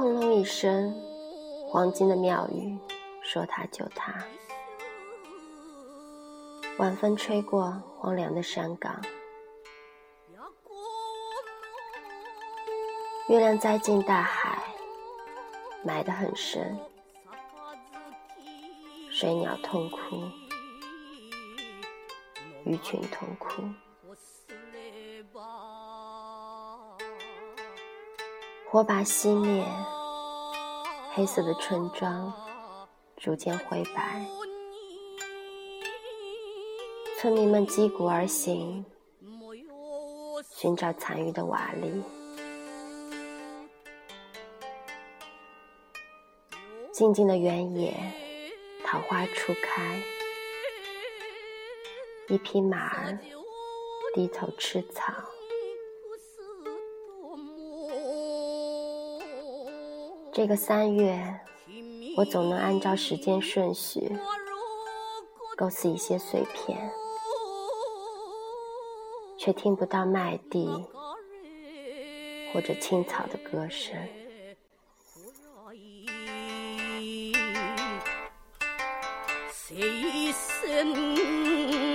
轰隆一声，黄金的庙宇，说他就他。晚风吹过荒凉的山岗，月亮栽进大海，埋得很深。水鸟痛哭，鱼群痛哭。火把熄灭，黑色的村庄逐渐灰白。村民们击鼓而行，寻找残余的瓦砾。静静的原野，桃花初开，一匹马儿低头吃草。这个三月，我总能按照时间顺序构思一些碎片，却听不到麦地或者青草的歌声。谁生？